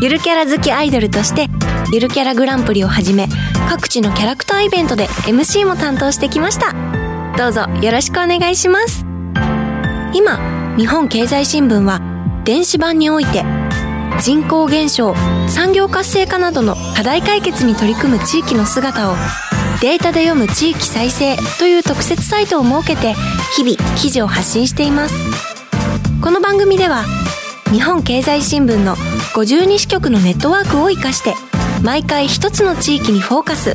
ゆるキャラ好きアイドルとしてゆるキャラグランプリをはじめ各地のキャラクターイベントで MC も担当してきました。どうぞよろしくお願いします。今日本経済新聞は電子版において人口減少産業活性化などの課題解決に取り組む地域の姿をデータで読む地域再生という特設サイトを設けて日々記事を発信しています。この番組では日本経済新聞の52支局のネットワークを活かして毎回一つの地域にフォーカス。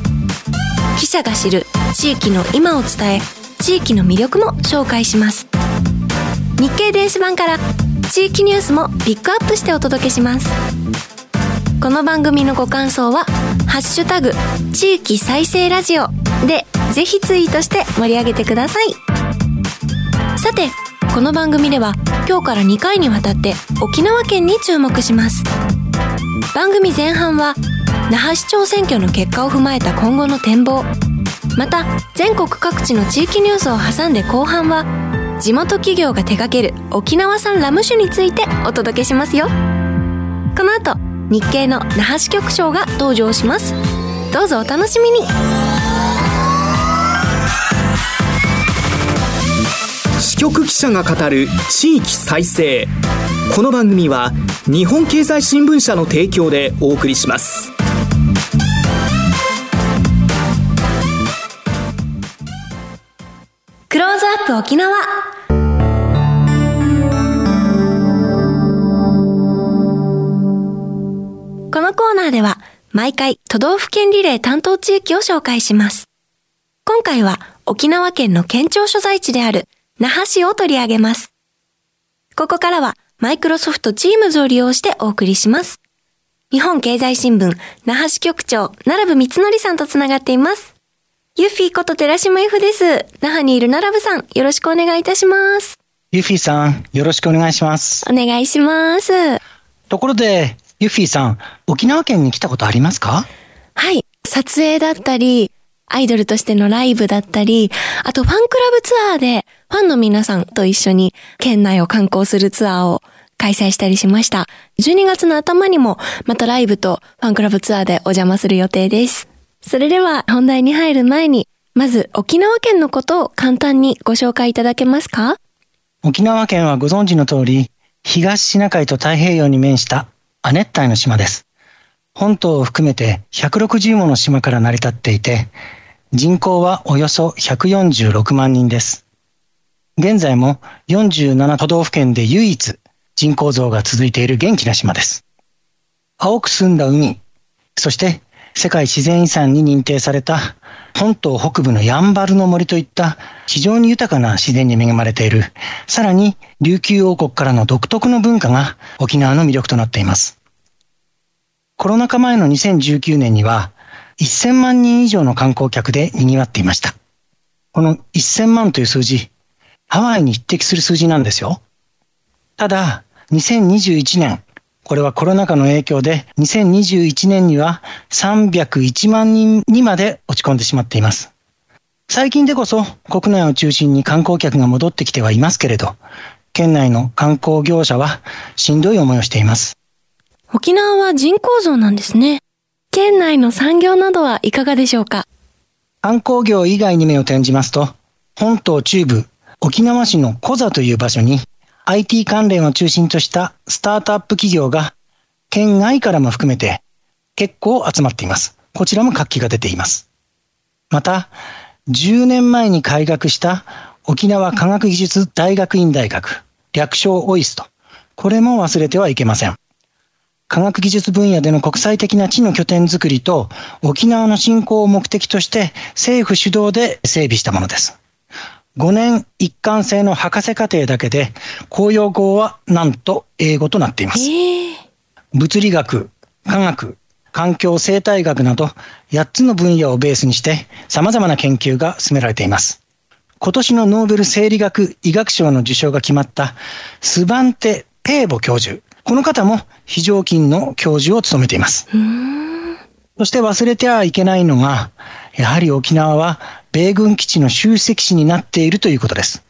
記者が知る地域の今を伝え地域の魅力も紹介します。日経電子版から地域ニュースもピックアップしてお届けします。この番組のご感想は「ハッシュタグ地域再生ラジオ」でぜひツイートして盛り上げてください。さてこの番組では今日から2回にわたって沖縄県に注目します。番組前半は那覇市長選挙の結果を踏まえた今後の展望。また全国各地の地域ニュースを挟んで後半は地元企業が手掛ける沖縄産ラム酒についてお届けしますよ。この後日経の那覇支局長が登場します。どうぞお楽しみに。局記者が語る地域再生。この番組は日本経済新聞社の提供でお送りします。クローズアップ沖縄。このコーナーでは毎回都道府県リレー担当地域を紹介します。今回は沖縄県の県庁所在地である那覇市を取り上げます。ここからはマイクロソフト Teams を利用してお送りします。日本経済新聞那覇支局長、奈良部光則さんとつながっています。ユッフィーこと寺島由布です。那覇にいる奈良部さん、よろしくお願いいたします。ユフィさん、よろしくお願いします。お願いします。ところで、ユフィさん、沖縄県に来たことありますか？はい。撮影だったり、アイドルとしてのライブだったり、あとファンクラブツアーで、ファンの皆さんと一緒に県内を観光するツアーを開催したりしました。12月の頭にも、またライブとファンクラブツアーでお邪魔する予定です。それでは本題に入る前に、まず沖縄県のことを簡単にご紹介いただけますか？沖縄県はご存知の通り、東シナ海と太平洋に面した亜熱帯の島です。本島を含めて160もの島から成り立っていて、人口はおよそ146万人です。現在も47都道府県で唯一人口増が続いている元気な島です。青く澄んだ海、そして世界自然遺産に認定された本島北部のヤンバルの森といった非常に豊かな自然に恵まれている、さらに琉球王国からの独特の文化が沖縄の魅力となっています。コロナ禍前の2019年には1000万人以上の観光客で賑わっていました。この1000万という数字、ハワイに匹敵する数字なんですよ。ただ、2021年、これはコロナ禍の影響で2021年には301万人にまで落ち込んでしまっています。最近でこそ国内を中心に観光客が戻ってきてはいますけれど、県内の観光業者はしんどい思いをしています。沖縄は人口増なんですね。県内の産業などはいかがでしょうか？観光業以外に目を転じますと、本島中部沖縄市のコザという場所に IT 関連を中心としたスタートアップ企業が県外からも含めて結構集まっています。こちらも活気が出ています。また、10年前に開学した沖縄科学技術大学院大学、略称オイスト。これも忘れてはいけません。科学技術分野での国際的な地の拠点づくりと沖縄の振興を目的として政府主導で整備したものです。5年一貫制の博士課程だけで公用語はなんと英語となっています。ええ物理学、科学、環境生態学など8つの分野をベースにして様々な研究が進められています。今年のノーベル生理学医学賞の受賞が決まったスバンテ・ペーボ教授。この方も非常勤の教授を務めています。そして忘れてはいけないのが、やはり沖縄は米軍基地の集積地になっているということです。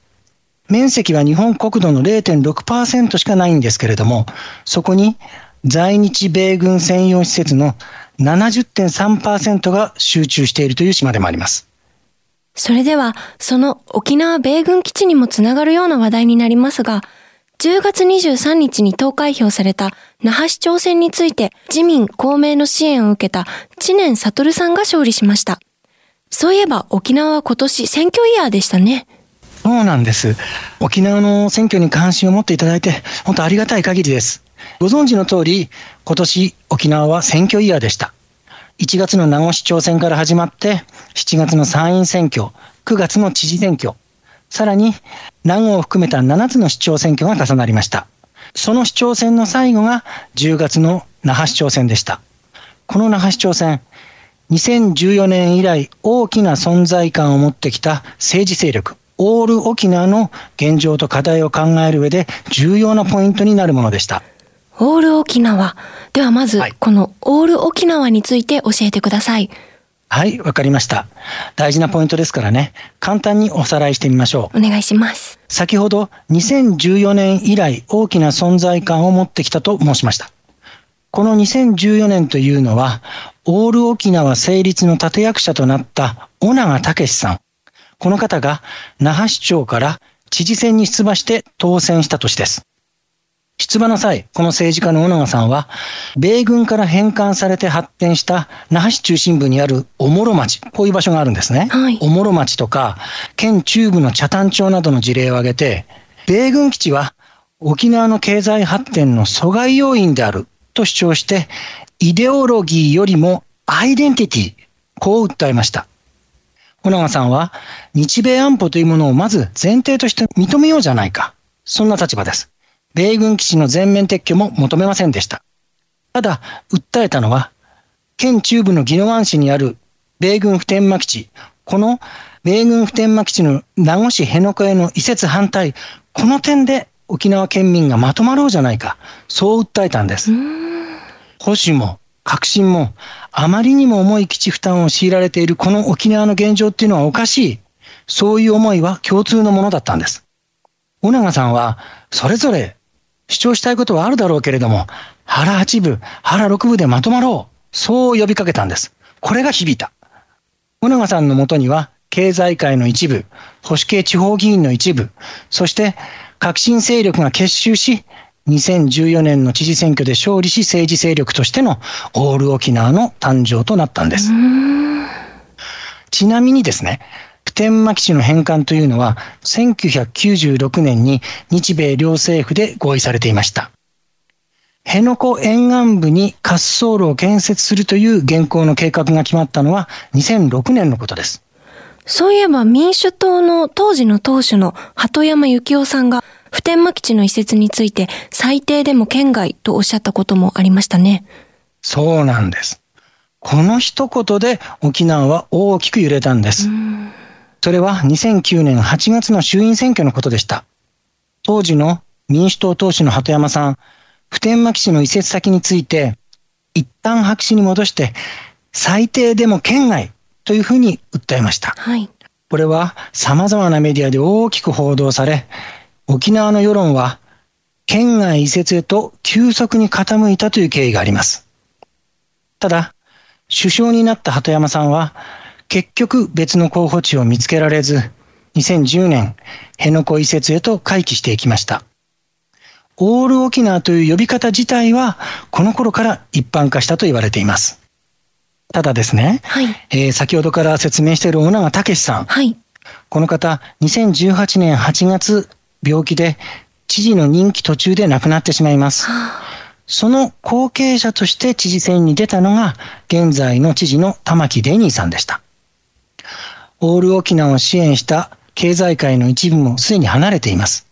面積は日本国土の0.6%しかないんですけれども、そこに在日米軍専用施設の70.3%が集中しているという島でもあります。それでは、その沖縄米軍基地にもつながるような話題になりますが、10月23日に投開票された那覇市長選について自民公明の支援を受けた知念悟さんが勝利しました。そういえば沖縄は今年選挙イヤーでしたね。そうなんです。沖縄の選挙に関心を持っていただいて、本当ありがたい限りです。ご存知の通り、今年沖縄は選挙イヤーでした。1月の名護市長選から始まって、7月の参院選挙、9月の知事選挙、さらに名護を含めた7つの市長選挙が重なりました。その市長選の最後が10月の那覇市長選でした。この那覇市長選、2014年以来大きな存在感を持ってきた政治勢力、オール沖縄の現状と課題を考える上で重要なポイントになるものでした。オール沖縄。ではまず、このオール沖縄について教えてください。はい、わかりました。大事なポイントですからね、簡単におさらいしてみましょう。お願いします。先ほど2014年以来大きな存在感を持ってきたと申しました。この2014年というのは、オール沖縄成立の立役者となった小長武さん。この方が那覇市長から知事選に出馬して当選した年です。出馬の際、この政治家の小長さんは、米軍から返還されて発展した那覇市中心部にあるおもろ町、こういう場所があるんですね。はい、おもろ町とか、県中部の茶谷町などの事例を挙げて、米軍基地は沖縄の経済発展の阻害要因であると主張して、イデオロギーよりもアイデンティティ、こう訴えました。小長さんは、日米安保というものをまず前提として認めようじゃないか。そんな立場です。米軍基地の全面撤去も求めませんでした。ただ、訴えたのは、県中部の宜野湾市にある米軍普天間基地、この米軍普天間基地の名護市辺野古への移設反対、この点で沖縄県民がまとまろうじゃないか、そう訴えたんです。保守も革新もあまりにも重い基地負担を強いられているこの沖縄の現状っていうのはおかしい。そういう思いは共通のものだったんです。小長さんは、それぞれ主張したいことはあるだろうけれども、腹八部、腹六部でまとまろう。そう呼びかけたんです。これが響いた。小長さんのもとには、経済界の一部、保守系地方議員の一部、そして革新勢力が結集し、2014年の知事選挙で勝利し政治勢力としてのオール沖縄の誕生となったんです。ちなみにですね、普天間基地の返還というのは、1996年に日米両政府で合意されていました。辺野古沿岸部に滑走路を建設するという現行の計画が決まったのは2006年のことです。そういえば民主党の当時の党首の鳩山幸夫さんが普天間基地の移設について最低でも県外とおっしゃったこともありましたね。そうなんです。この一言で沖縄は大きく揺れたんです。それは2009年8月の衆院選挙のことでした。当時の民主党党首の鳩山さん、普天間基地の移設先について、一旦白紙に戻して、最低でも県外というふうに訴えました。はい、これは様々なメディアで大きく報道され、沖縄の世論は県外移設へと急速に傾いたという経緯があります。ただ、首相になった鳩山さんは、結局別の候補地を見つけられず、2010年、辺野古移設へと回帰していきました。オール沖縄という呼び方自体は、この頃から一般化したと言われています。ただですね、はい、えー、先ほどから説明している小長武さん、はい、この方、2018年8月、病気で知事の任期途中で亡くなってしまいます。はあその後継者として知事選に出たのが、現在の知事の玉城デニーさんでした。オール沖縄を支援した経済界の一部もすでに離れています。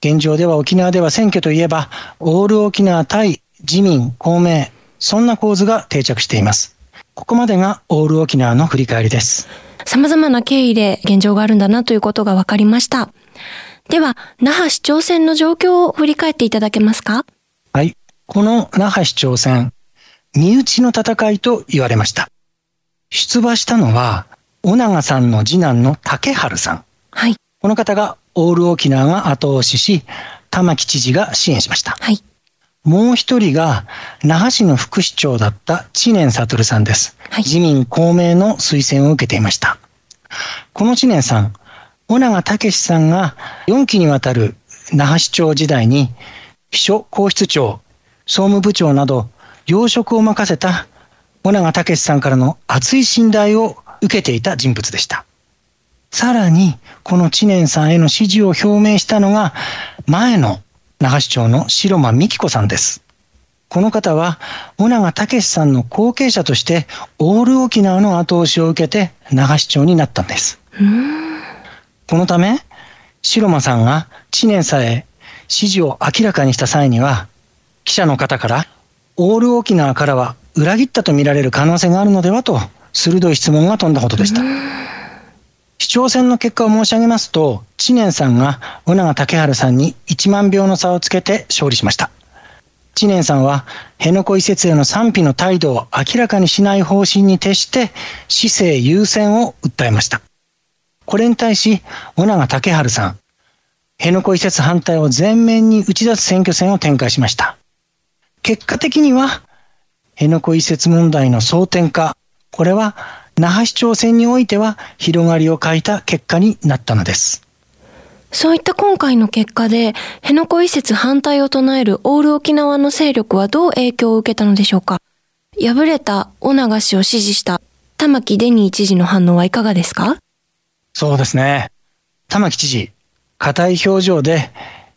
現状では沖縄では選挙といえば、オール沖縄対自民、公明、そんな構図が定着しています。ここまでがオール沖縄の振り返りです。様々な経緯で現状があるんだなということが分かりました。では、那覇市長選の状況を振り返っていただけますか？はい。この那覇市長選、身内の戦いと言われました。出馬したのは、尾長さんの次男の竹春さん。はい。この方がオール沖縄が後押しし、玉城知事が支援しました。はい。もう一人が、那覇市の副市長だった知念悟さんです。はい、自民公明の推薦を受けていました。この知念さん、尾長武さんが4期にわたる那覇市長時代に、秘書皇室長、総務部長など、要職を任せた尾長武さんからの熱い信頼を受けていた人物でした。さらに、この知念さんへの支持を表明したのが、前の那覇市長の白間美希子さんです。この方は、尾長武さんの後継者として、オール沖縄の後押しを受けて、那覇市長になったんです。このため、白間さんが知念さえ支持を明らかにした際には、記者の方から、オール沖縄からは裏切ったと見られる可能性があるのではと、鋭い質問が飛んだほどでした。市長選の結果を申し上げますと、知念さんが尾長竹春さんに1万票の差をつけて勝利しました。知念さんは、辺野古移設への賛否の態度を明らかにしない方針に徹して、市政優先を訴えました。これに対し、尾長竹春さん、辺野古移設反対を全面に打ち出す選挙戦を展開しました。結果的には、辺野古移設問題の争点化、これは那覇市長選においては広がりを欠いた結果になったのです。そういった今回の結果で、辺野古移設反対を唱えるオール沖縄の勢力はどう影響を受けたのでしょうか敗れた尾長氏を支持した玉城デニー知事の反応はいかがですか？そうですね。玉城知事、硬い表情で、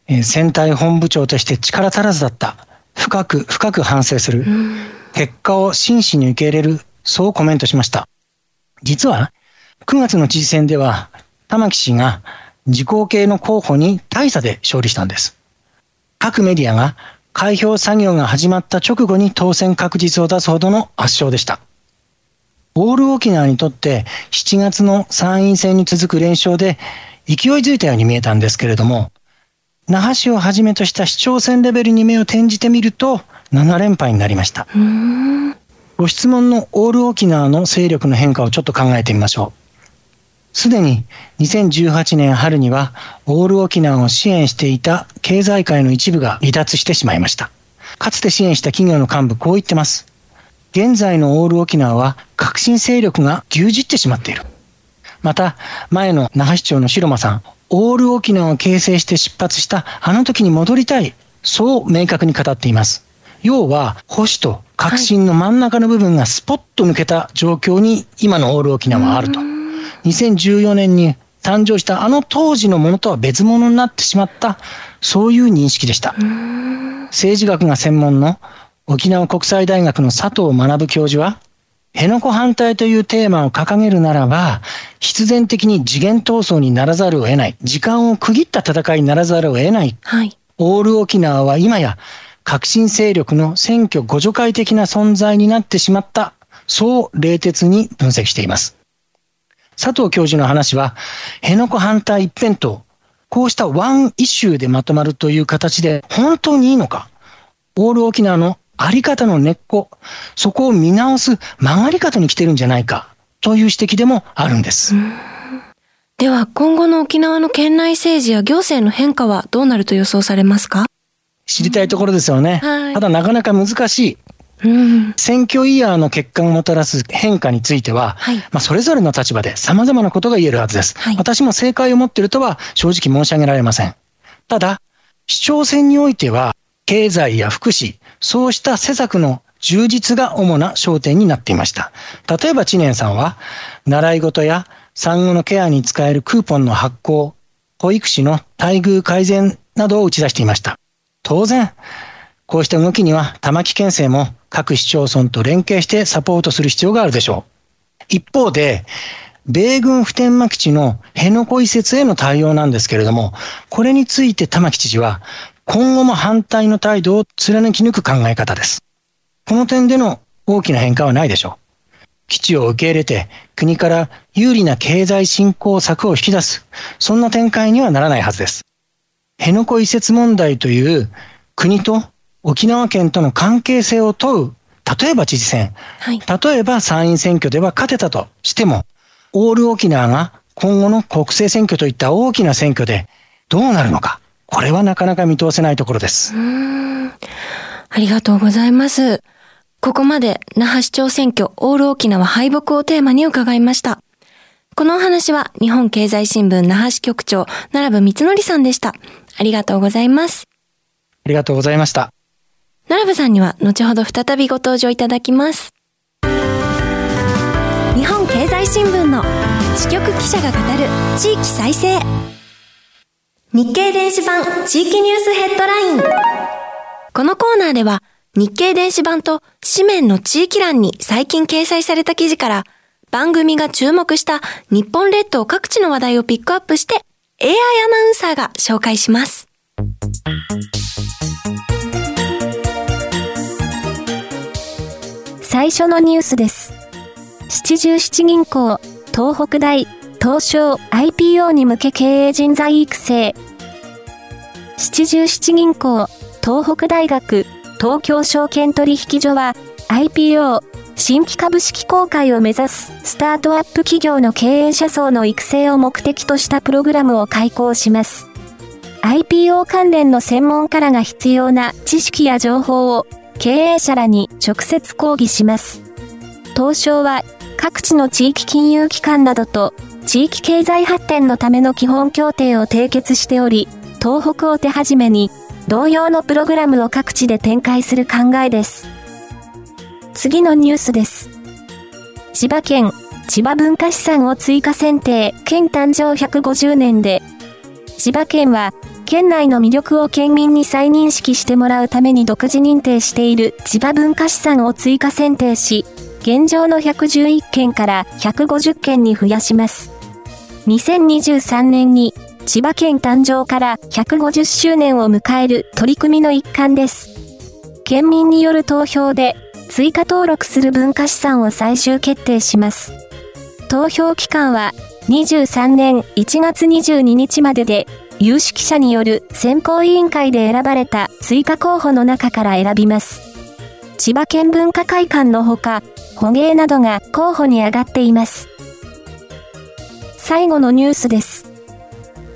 えー、選対本部長として力足らずだった。深く、深く反省する。結果を真摯に受け入れる。そうコメントしました。実は、9月の知事選では、玉城氏が自公系の候補に大差で勝利したんです。各メディアが開票作業が始まった直後に当選確実を出すほどの圧勝でした。オール沖縄にとって7月の参院選に続く連勝で勢いづいたように見えたんですけれども、那覇市をはじめとした市長選レベルに目を転じてみると7連敗になりました。ご質問のオール沖縄の勢力の変化をちょっと考えてみましょう。すでに2018年春にはオール沖縄を支援していた経済界の一部が離脱してしまいました。かつて支援した企業の幹部こう言ってます。現在のオール沖縄は革新勢力が牛耳ってしまっている。また、前の那覇市長の白間さん、オール沖縄を形成して出発したあの時に戻りたい。そう明確に語っています。要は、保守と革新の真ん中の部分がスポッと抜けた状況に今のオール沖縄はあると。2014年に誕生したあの当時のものとは別物になってしまった、そういう認識でした。政治学が専門の沖縄国際大学の佐藤学教授は、辺野古反対というテーマを掲げるならば、必然的に次元闘争にならざるを得ない。時間を区切った戦いにならざるを得ない。はい。オール沖縄は今や革新勢力の選挙互助会的な存在になってしまった。そう冷徹に分析しています。佐藤教授の話は、辺野古反対一辺倒、こうしたワンイシューでまとまるという形で本当にいいのかオール沖縄のあり方の根っこ、そこを見直す曲がり方に来てるんじゃないかという指摘でもあるんです。では今後の沖縄の県内政治や行政の変化はどうなると予想されますか？知りたいところですよね。はい、ただなかなか難しい。うん、選挙イヤーの結果がもたらす変化については、はい、まあそれぞれの立場で様々なことが言えるはずです。はい、私も正解を持っているとは正直申し上げられません。ただ、市長選においては、経済や福祉、そうした施策の充実が主な焦点になっていました。例えば知念さんは、習い事や産後のケアに使えるクーポンの発行、保育士の待遇改善などを打ち出していました。当然、こうした動きには玉城県政も各市町村と連携してサポートする必要があるでしょう。一方で、米軍普天間基地の辺野古移設への対応なんですけれども、これについて玉城知事は、今後も反対の態度を貫き抜く考え方です。この点での大きな変化はないでしょう。基地を受け入れて国から有利な経済振興策を引き出す、そんな展開にはならないはずです。辺野古移設問題という国と沖縄県との関係性を問う、例えば知事選、はい、例えば参院選挙では勝てたとしても、オール沖縄が今後の国政選挙といった大きな選挙でどうなるのか、これはなかなか見通せないところです。ありがとうございます。ここまで那覇市長選挙オール沖縄敗北をテーマに伺いました。このお話は日本経済新聞那覇支局長、奈良部光則さんでした。ありがとうございます。ありがとうございました。奈良部さんには後ほど再びご登場いただきます。日本経済新聞の支局記者が語る地域再生。日経電子版地域ニュースヘッドライン。このコーナーでは日経電子版と紙面の地域欄に最近掲載された記事から番組が注目した日本列島各地の話題をピックアップして AI アナウンサーが紹介します。最初のニュースです。七十七銀行、東北大、東証 IPO に向け経営人材育成。七十七銀行、東北大学、東京証券取引所は IPO 新規株式公開を目指すスタートアップ企業の経営者層の育成を目的としたプログラムを開講します。IPO 関連の専門家らが必要な知識や情報を経営者らに直接講義します。東証は各地の地域金融機関などと地域経済発展のための基本協定を締結しており、東北を手始めに同様のプログラムを各地で展開する考えです。次のニュースです。千葉県、千葉文化資産を追加選定、県誕生150年で、千葉県は、県内の魅力を県民に再認識してもらうために独自認定している千葉文化資産を追加選定し、現状の111件から150件に増やします。2023年に千葉県誕生から150周年を迎える取り組みの一環です。県民による投票で追加登録する文化資産を最終決定します。投票期間は23年1月22日までで、有識者による選考委員会で選ばれた追加候補の中から選びます。千葉県文化会館のほか、捕鯨などが候補に上がっています。最後のニュースです。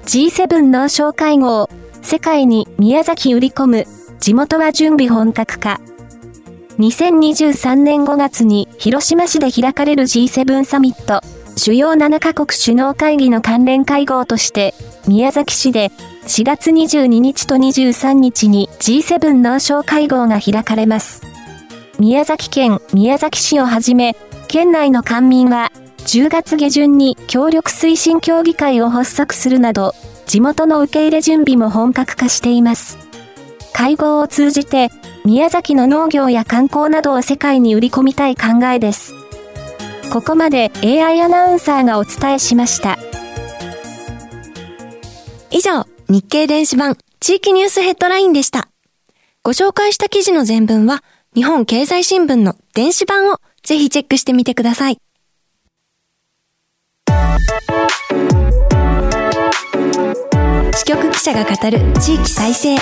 G7 農商会合、世界に宮崎売り込む、地元は準備本格化。2023年5月に広島市で開かれる G7 サミット、主要7カ国首脳会議の関連会合として、宮崎市で4月22日と23日に G7 農商会合が開かれます。宮崎県宮崎市をはじめ、県内の官民は10月下旬に協力推進協議会を発足するなど、地元の受け入れ準備も本格化しています。会合を通じて、宮崎の農業や観光などを世界に売り込みたい考えです。ここまで AI アナウンサーがお伝えしました。以上、日経電子版地域ニュースヘッドラインでした。ご紹介した記事の全文は、日本経済新聞の電子版をぜひチェックしてみてください。支局記者が語る地域再生。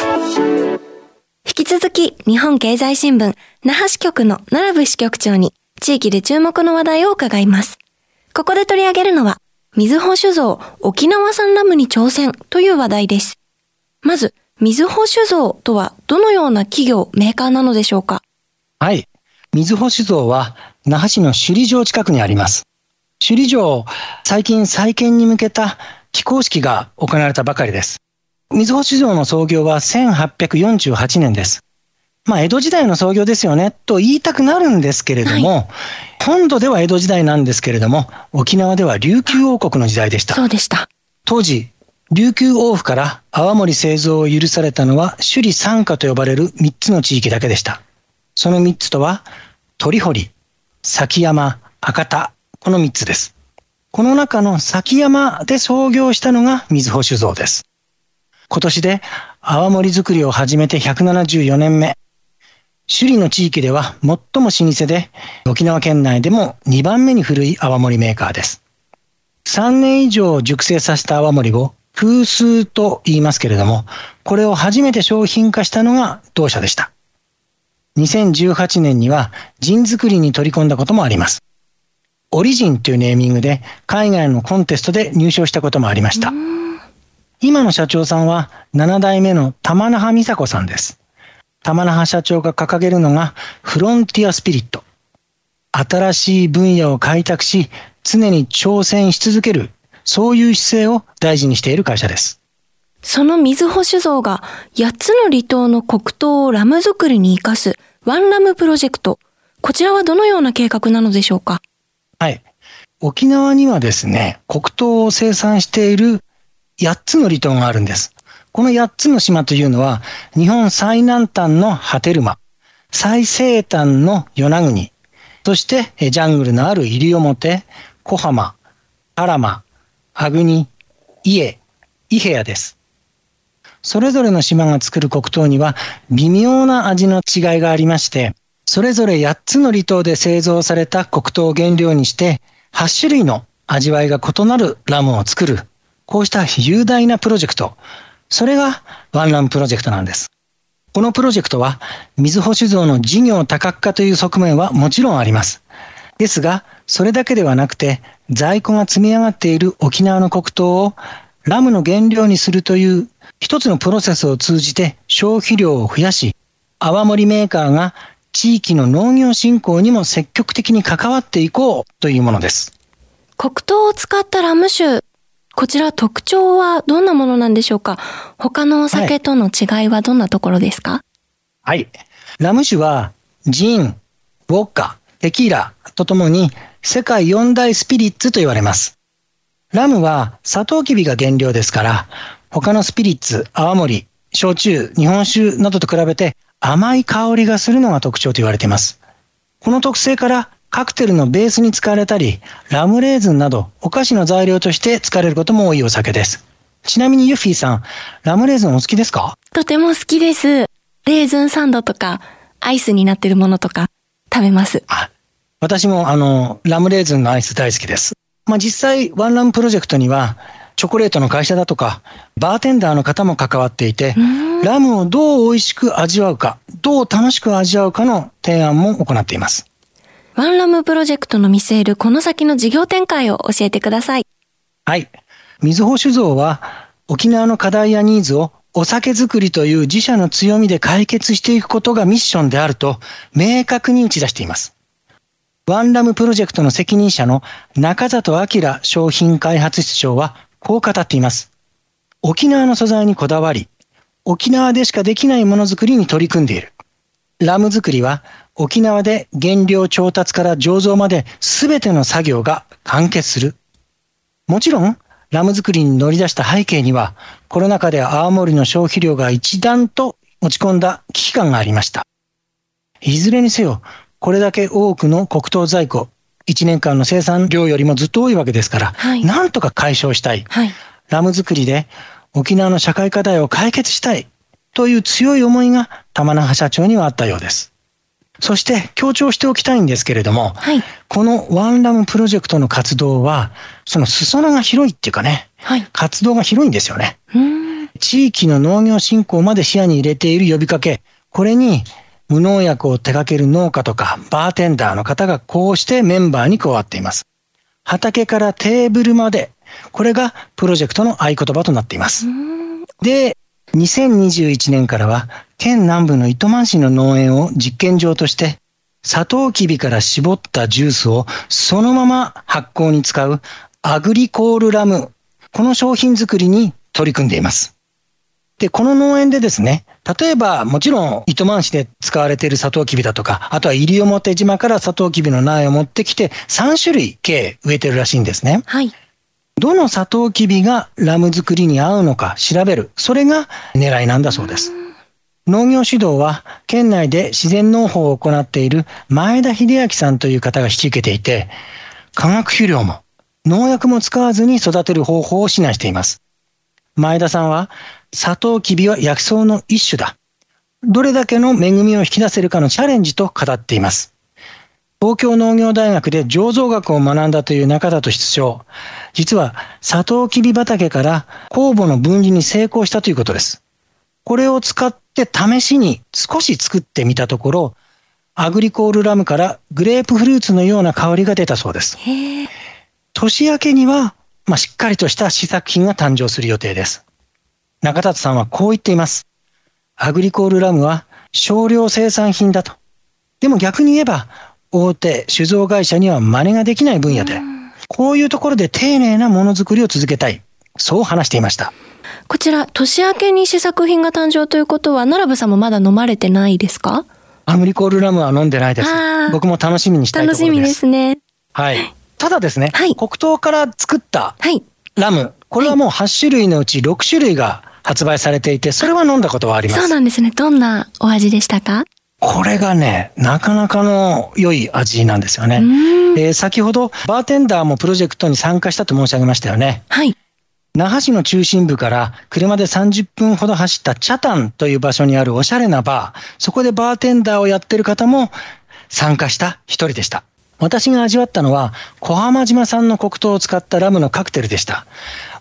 引き続き、日本経済新聞、那覇支局の奈良部支局長に、地域で注目の話題を伺います。ここで取り上げるのは、水穂酒造沖縄産ラムに挑戦という話題です。まず、水穂酒造とはどのような企業、メーカーなのでしょうか？はい。水穂酒造は、那覇市の首里城近くにあります。首里城、最近再建に向けた起工式が行われたばかりです。水穂酒造の創業は1848年です。まあ、江戸時代の創業ですよね、と言いたくなるんですけれども、はい、本土では江戸時代なんですけれども、沖縄では琉球王国の時代でした。そうでした。当時、琉球王府から泡盛製造を許されたのは首里三家と呼ばれる3つの地域だけでした。その3つとは、鳥堀、崎山、赤田、この3つです。この中の崎山で創業したのが水穂酒造です。今年で泡盛作りを始めて174年目。首里の地域では最も老舗で、沖縄県内でも2番目に古い泡盛メーカーです。3年以上熟成させた泡盛を空数と言いますけれども、これを初めて商品化したのが同社でした。2018年にはジン作りに取り込んだこともあります。オリジンというネーミングで海外のコンテストで入賞したこともありました。今の社長さんは7代目の玉那覇美佐子さんです。玉那覇社長が掲げるのがフロンティアスピリット。新しい分野を開拓し、常に挑戦し続ける、そういう姿勢を大事にしている会社です。その水保酒造が8つの離島の黒糖をラム作りに生かすワンラムプロジェクト。こちらはどのような計画なのでしょうか？はい。沖縄にはですね、黒糖を生産している8つの離島があるんです。この8つの島というのは、日本最南端の波照間、最西端の与那国、そしてジャングルのある西表、小浜、原間、阿国、家、伊平屋です。それぞれの島が作る黒糖には微妙な味の違いがありまして、それぞれ8つの離島で製造された黒糖を原料にして、8種類の味わいが異なるラムを作る、こうした雄大なプロジェクト、それがワンラムプロジェクトなんです。このプロジェクトは、水保酒造の事業多角化という側面はもちろんあります。ですが、それだけではなくて、在庫が積み上がっている沖縄の黒糖をラムの原料にするという一つのプロセスを通じて消費量を増やし、泡盛メーカーが地域の農業振興にも積極的に関わっていこうというものです。黒糖を使ったラム酒、こちら特徴はどんなものなんでしょうか？他のお酒との違いはどんなところですか、はい、はい。ラム酒はジン、ウォッカ、テキーラとともに世界四大スピリッツと言われます。ラムはサトウキビが原料ですから、他のスピリッツ、泡盛、焼酎、日本酒などと比べて甘い香りがするのが特徴と言われています。この特性からカクテルのベースに使われたり、ラムレーズンなどお菓子の材料として使われることも多いお酒です。ちなみにユッフィーさん、ラムレーズンお好きですか？とても好きです。レーズンサンドとか、アイスになってるものとか、食べます。私もあの、ラムレーズンのアイス大好きです。まあ、実際、ワンラムプロジェクトには、チョコレートの会社だとか、バーテンダーの方も関わっていて、ラムをどう美味しく味わうか、どう楽しく味わうかの提案も行っています。ワンラムプロジェクトの見据えるこの先の事業展開を教えてください。はい。水保酒造は沖縄の課題やニーズをお酒作りという自社の強みで解決していくことがミッションであると明確に打ち出しています。ワンラムプロジェクトの責任者の中里明商品開発室長はこう語っています。沖縄の素材にこだわり、沖縄でしかできないものづくりに取り組んでいる。ラム作りは沖縄で原料調達から醸造まで全ての作業が完結する。もちろん、ラム作りに乗り出した背景には、コロナ禍で青森の消費量が一段と落ち込んだ危機感がありました。いずれにせよ、これだけ多くの黒糖在庫、1年間の生産量よりもずっと多いわけですから、はい、なんとか解消したい。はい、ラム作りで沖縄の社会課題を解決したい。という強い思いが玉那覇社長にはあったようです。そして強調しておきたいんですけれども、はい、このワンラムプロジェクトの活動は、その裾野が広いっていうかね、はい、活動が広いんですよね。地域の農業振興まで視野に入れている呼びかけ、これに無農薬を手掛ける農家とかバーテンダーの方がこうしてメンバーに加わっています。畑からテーブルまで、これがプロジェクトの合言葉となっています。で、2021年からは県南部の糸満市の農園を実験場として、サトウキビから絞ったジュースをそのまま発酵に使うアグリコールラム、この商品作りに取り組んでいます。で、この農園でですね、例えばもちろん糸満市で使われているサトウキビだとか、あとは西表島からサトウキビの苗を持ってきて3種類計植えてるらしいんですね。はい。どのサトウキビがラム作りに合うのか調べる。それが狙いなんだそうです。農業指導は県内で自然農法を行っている前田秀明さんという方が引き受けていて、化学肥料も農薬も使わずに育てる方法を指南しています。前田さんは、サトウキビは薬草の一種だ。どれだけの恵みを引き出せるかのチャレンジと語っています。東京農業大学で醸造学を学んだという中里室長。実は、サトウキビ畑から酵母の分離に成功したということです。これを使って試しに少し作ってみたところ、アグリコールラムからグレープフルーツのような香りが出たそうです。年明けには、まあ、しっかりとした試作品が誕生する予定です。中立さんはこう言っています。アグリコールラムは少量生産品だと。でも逆に言えば、大手酒造会社には真似ができない分野で、こういうところで丁寧なものづくりを続けたい。そう話していました。こちら、年明けに試作品が誕生ということは、奈良部さんもまだ飲まれてないですか？アグリコールラムは飲んでないです。僕も楽しみにしたいところです。楽しみですね。はい。ただですね、はい、黒糖から作ったラム、はい、これはもう8種類のうち6種類が発売されていて、それは飲んだことはあります。そうなんですね。どんなお味でしたか？これがね、なかなかの良い味なんですよね。えー、先ほど、バーテンダーもプロジェクトに参加したと申し上げましたよね。はい。那覇市の中心部から車で30分ほど走ったチャタンという場所にあるおしゃれなバー、そこでバーテンダーをやってる方も参加した一人でした。私が味わったのは小浜島産の黒糖を使ったラムのカクテルでした。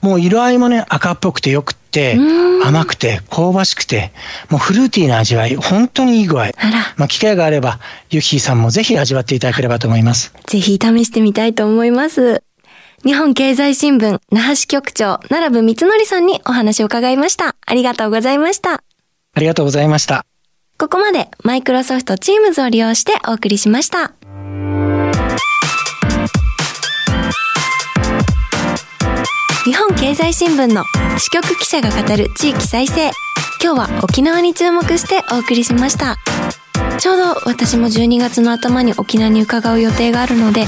もう色合いもね赤っぽくてよくて、甘くて香ばしくて、もうフルーティーな味わい、本当にいい具合。まあ機会があれば、ユッヒーさんもぜひ味わっていただければと思います。ぜひ試してみたいと思います。日本経済新聞、那覇支局長、奈良部光則さんにお話を伺いました。ありがとうございました。ありがとうございました。ここまで、マイクロソフト Teams を利用してお送りしました。日本経済新聞の支局記者が語る地域再生。今日は沖縄に注目してお送りしました。ちょうど私も12月の頭に沖縄に伺う予定があるので、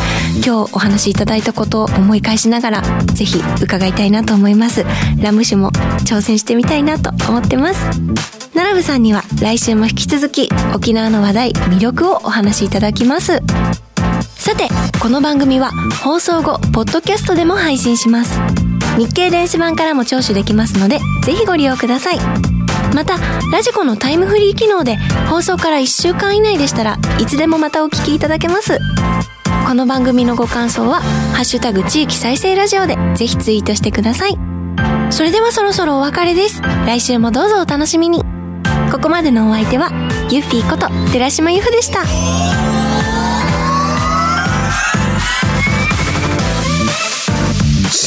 今日お話しいただいたことを思い返しながら、ぜひ伺いたいなと思います。ラム酒も挑戦してみたいなと思ってます。奈良部さんには来週も引き続き沖縄の話題、魅力をお話しいただきます。さて、この番組は放送後、ポッドキャストでも配信します。日経電子版からも聴取できますので、ぜひご利用ください。またラジコのタイムフリー機能で放送から1週間以内でしたらいつでもまたお聞きいただけます。この番組のご感想は「ハッシュタグ地域再生ラジオ」でぜひツイートしてください。それではそろそろお別れです。来週もどうぞお楽しみに。ここまでのお相手はユッフィーこと寺島由布でした。